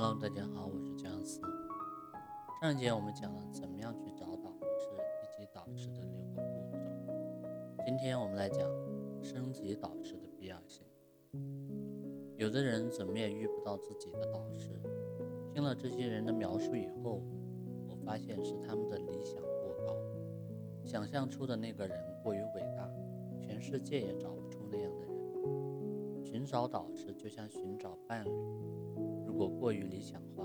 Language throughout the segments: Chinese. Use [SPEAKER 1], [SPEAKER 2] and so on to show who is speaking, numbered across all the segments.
[SPEAKER 1] Hello，大家好，我是姜思。上一节我们讲了怎么样去找导师以及导师的六个步骤。今天我们来讲升级导师的必要性。有的人怎么也遇不到自己的导师，听了这些人的描述以后，我发现是他们的理想过高，想象出的那个人过于伟大，全世界也找不出那样的人。寻找导师就像寻找伴侣。如果过于理想化，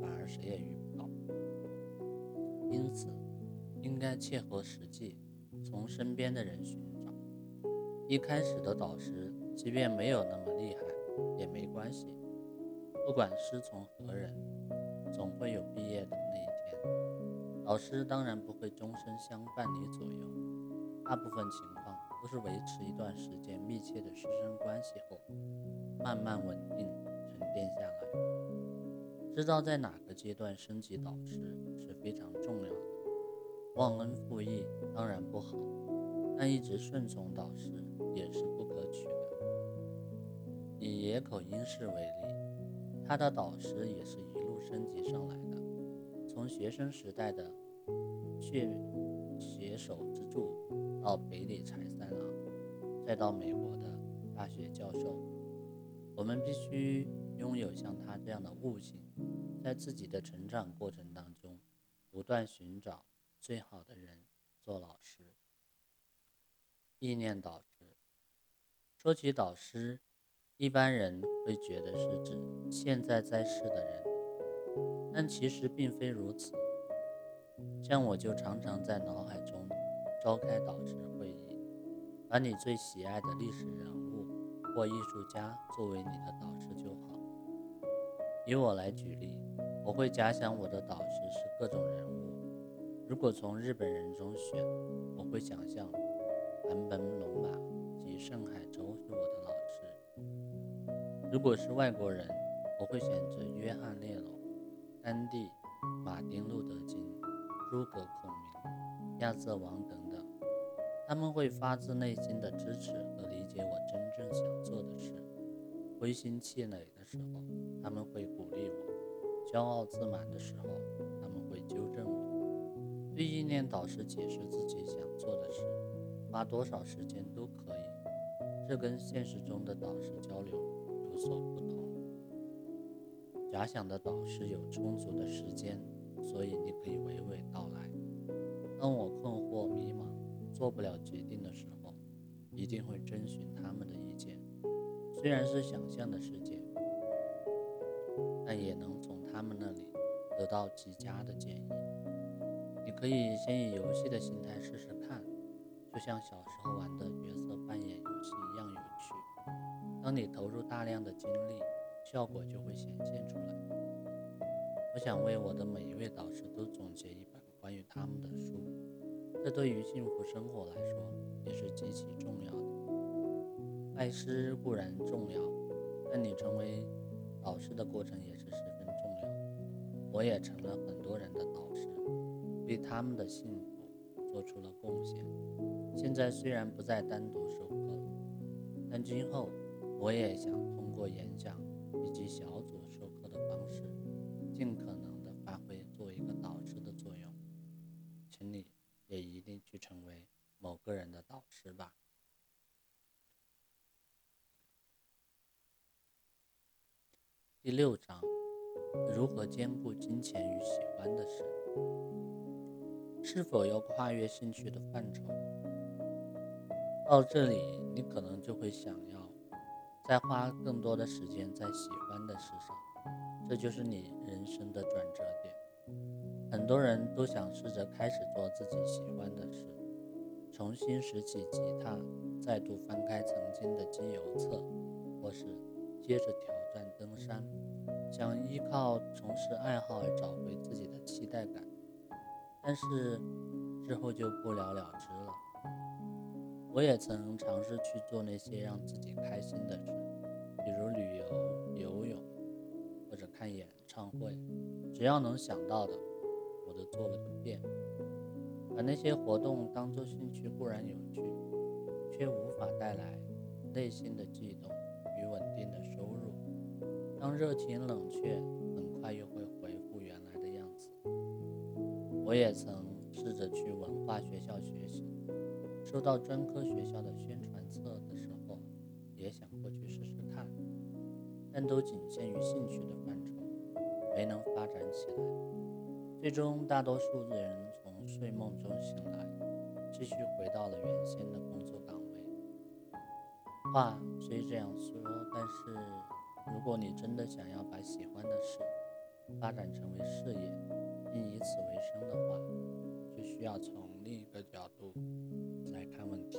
[SPEAKER 1] 反而谁也遇不到。因此，应该切合实际，从身边的人寻找。一开始的导师，即便没有那么厉害，也没关系。不管师从何人，总会有毕业的那一天。导师当然不会终身相伴你左右，大部分情况都是维持一段时间密切的师生关系后，慢慢稳定。练下来，知道在哪个阶段升级导师是非常重要的。忘恩负义当然不好，但一直顺从导师也是不可取的。以野口英世为例，他的。导师也是一路升级上来的，从学生时代的。血携手之助，到北里柴三郎，再到美国的。大学教授。我们必须。拥有像他这样的悟性，在自己的成长过程当中，不断寻找最好的人做老师。意念导师，说起导师，一般人会觉得是指现在在世的人，但其实并非如此。像我就常常在脑海中召开导师会议，把你最喜爱的历史人物或艺术家作为你的导师就。以我来举例，我会假想我的导师是各种人物。如果从日本人中选，我会想象坂本龙马及盛海洲是我的老师。如果是外国人，我会选择约翰列侬、甘地、马丁路德金、诸葛孔明、亚瑟王等等。他们会发自内心的支持和理解我真正想做的事。灰心气馁的时候，他们会鼓励我；骄傲自满的时候，他们会纠正我。对意念导师解释自己想做的事，花多少时间都可以，这跟现实中的导师交流有所不同。假想的导师有充足的时间，所以你可以娓娓道来。当我困惑迷茫、做不了决定的时候，一定会征询他们的意见。虽然是想象的世界，但也能从他们那里得到极佳的建议。你可以先以游戏的心态试试看，就像小时候玩的角色扮演游戏一样有趣。当你投入大量的精力，效果就会显现出来。我想为我的每一位导师都总结一本关于他们的书，这对于幸福生活来说也是极其重要的。拜师固然重要，但你成为导师的过程也是十分重要。我也成了很多人的导师，为他们的幸福做出了贡献。现在虽然不再单独授课，但今后我也想通过演讲以及小第六章，如何兼顾金钱与喜欢的事？是否要跨越兴趣的范畴？到这里，你可能就会想要再花更多的时间在喜欢的事上，这就是你人生的转折点。很多人都想试着开始做自己喜欢的事，重新拾起吉他，再度翻开曾经的机油册，或是接着挑。战登山，想依靠从事爱好而找回自己的期待感，但是之后就不了了之了。我也曾尝试去做那些让自己开心的事，比如旅游、游泳或者看演唱会，只要能想到的，我都做了个遍。把那些活动当作兴趣固然有趣，却无法带来内心的悸动稳定的收入。当热情冷却，很快又会恢复原来的样子。我也曾试着去文化学校学习，收到专科学校的宣传册的时候，也想过去试试看，但都仅限于兴趣的范畴，没能发展起来。最终，大多数人从睡梦中醒来，继续回到了原先的。话虽这样说，但是如果你真的想要把喜欢的事发展成为事业，并以此为生的话，就需要从另一个角度来看问题。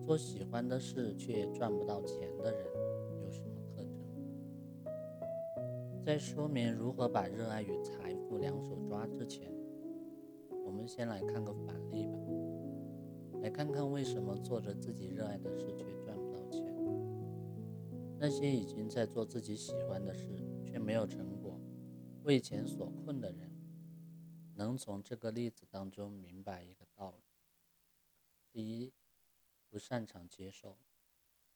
[SPEAKER 1] 做喜欢的事却赚不到钱的人有什么特征。在说明如何把热爱与财富两手抓之前，我们先来看个反例吧。来看看为什么做着自己热爱的事却赚不到钱。那些已经在做自己喜欢的事却没有成果、为钱所困的人，能从这个例子当中明白一个道理：第一，不擅长接受。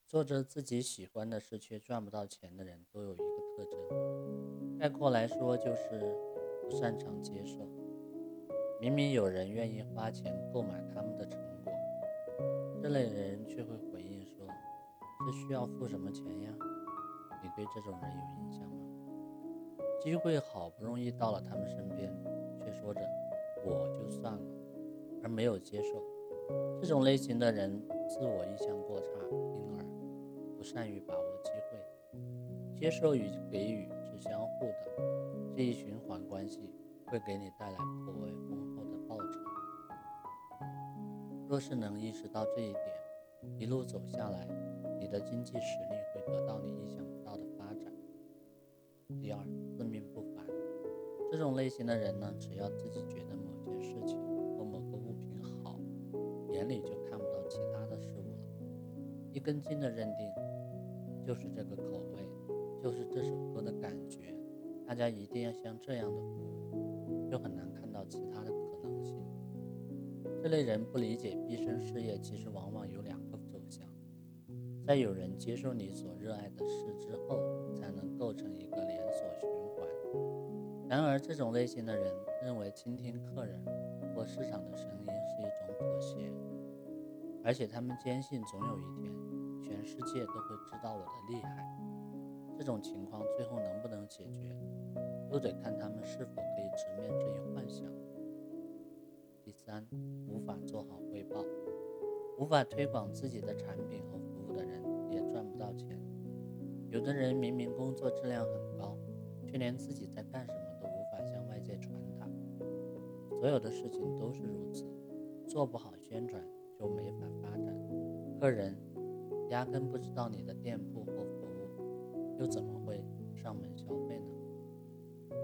[SPEAKER 1] 做着自己喜欢的事却赚不到钱的人都有一个特征，概括来说就是不擅长接受。明明有人愿意花钱购买他们的成果，这类人却会回应说：“这需要付什么钱呀？”你对这种人有印象吗？机会好不容易到了他们身边，却说着“我就算了”，而没有接受。这种类型的人自我意向过差，因而不。善于把握机会，接受与给予是相互的，这一循环关系会给你带来颇为丰厚。若是能意识到这一点，一路走下来，你的经济实力会得到你意想不到的发展。第二，自命不凡，这种类型的人呢，只要自己觉得某件事情或某个物品好，眼里就看不到其他的事物了，一根筋的认定。就是这个口味，就是这首歌的感觉，大家一定要像这样的服务，就很难看到其他的可能性。这类人不理解毕生事业其实往往有两个走向，在有人接受你所热爱的事之后，才能构成一个连锁循环。然而，这种类型的人认为倾听客人或市场的声音是一种妥协，而且他们坚信总有一天。全世界都会知道我的厉害，这种情况最后能不能解决，都得看他们是否可以直面这一幻想。三，无法做好汇报，无法推广自己的产品和服务的人也赚不到钱。有的人明明工作质量很高，却连自己在干什么都无法向外界传达。所有的事情都是如此，做不好宣传就没法发展，个人。压根不知道你的店铺或服务，又怎么会上门消费呢？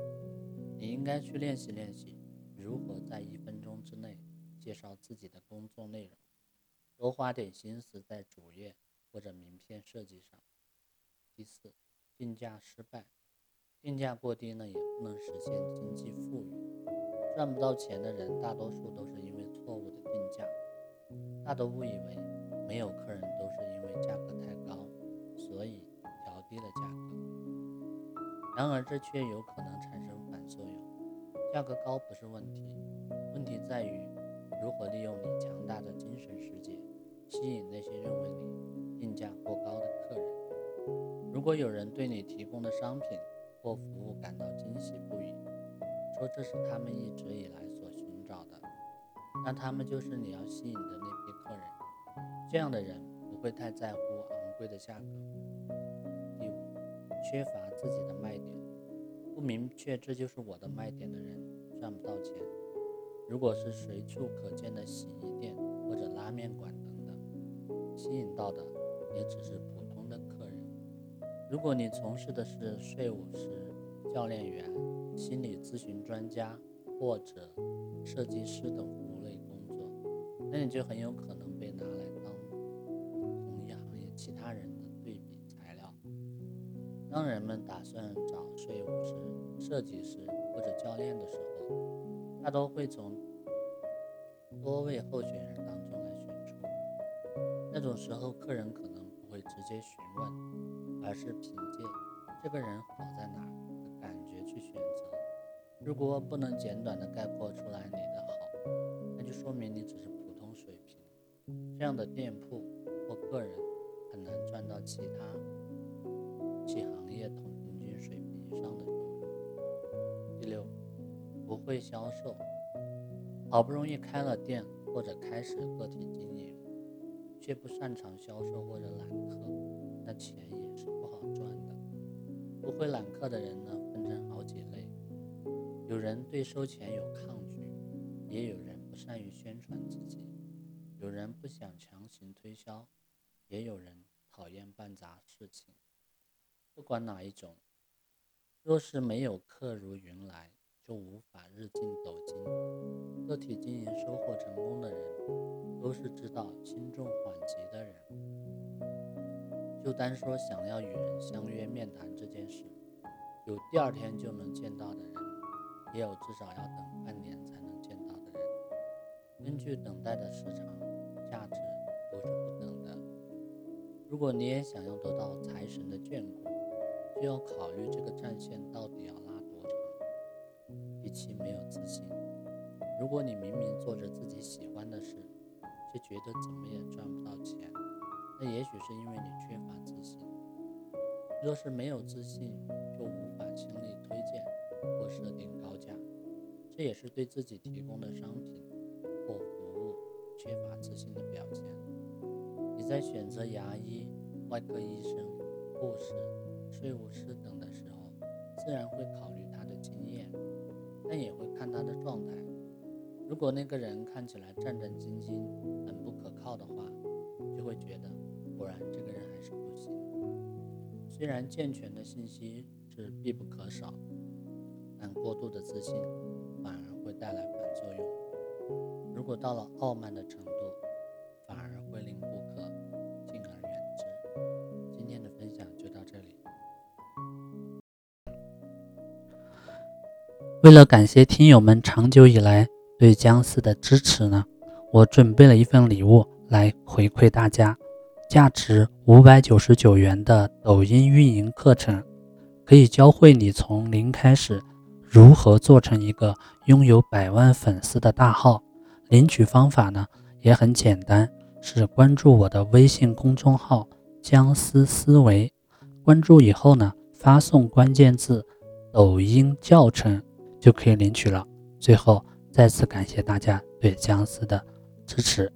[SPEAKER 1] 你应该去练习练习，如何在一之内介绍自己的工作内容，多花点心思在主页或者名片设计上。第四，定价失败，定价过低呢，也不能实现经济富裕。赚不到钱的人，大多数都是因为错误的定价，大都误以为没有客人都是因为。价格太高，所以调低了价格。然而，这却有可能产生反作用。价格高不是，问题在于如何利用你强大的精神世界，吸引那些认为你定价过高的客人。如果有人对你提供的商品或服务感到惊喜不已，说这是他们一直以来所寻找的，那他们就是你要吸引的那批客人。这样的人。不会太在乎昂贵的价格。第五，缺乏自己的卖点，不明确这就是我的卖点的人赚不到钱。如果是随处可见的洗衣店或者拉面馆等等，吸引到的也只是普通的客人。如果你从事的是税务师、教练员、心理咨询专家或者设计师等服务类工作，那你就很有可能被拿来当同一行业。其他人的对比材料。当人们打算找税务师、设计师或者教练的时候，他都会从多位候选人当中来选出。那种时候，客人可能不会直接询问，而是凭借这个人好在哪的感觉去选择。如果不能简短的概括出来你的好，那就说明你只是普通水平。这样的店铺或个人很难赚到其他其行业同平均水平以上的。不会销售，好不容易开了店或者开始个体经营，却不擅长销售或者揽客，那钱也是不好赚的。不会揽客的人呢，分成好几类。有人对收钱有抗拒，也有人不善于宣传自己，有人不想强行推销，也有人讨厌办杂事情。不管哪一种，若是没有客如云来，就无法日进斗金。个体经营收获成功的人，都是知道轻重缓急的人。就单说想要与人相约面谈这件事，有第二天就能见到的人。也有至少要等半年才能见到的人。根据等待的时长，价值都是不等的。如果你也想要得到财神的眷顾，就要考虑这个战线到底要其。没有自信。如果你明明做着自己喜欢的事，却觉得怎么也赚不到钱，那也许是因为你缺乏自信。若是没有自信，就无法轻易推荐或设定高价，这也是对自己提供的商品或服务缺乏自信的表现。你在选择牙医、外科医生、护士、税务师等的时候，自然会考虑他，但也会看他的状态。如果那个人看起来战战兢兢、很不可靠的话，就会觉得果然这个人还是不行。虽然健全的信息是必不可少，但过度的自信反而会带来反作用。如果到了傲慢的程度，为了感谢听友们长久以来对姜思的支持呢，我准备了一份礼物来回馈大家。价值五百九十九元的抖音运营课程，可以教会你从零开始如何做成一个拥有百万粉丝的大号。领取方法呢也很简单，是关注我的微信公众号“姜思思维”，关注以后呢发送关键字“抖音教程”就可以领取了。最后再次感谢大家对僵尸的支持。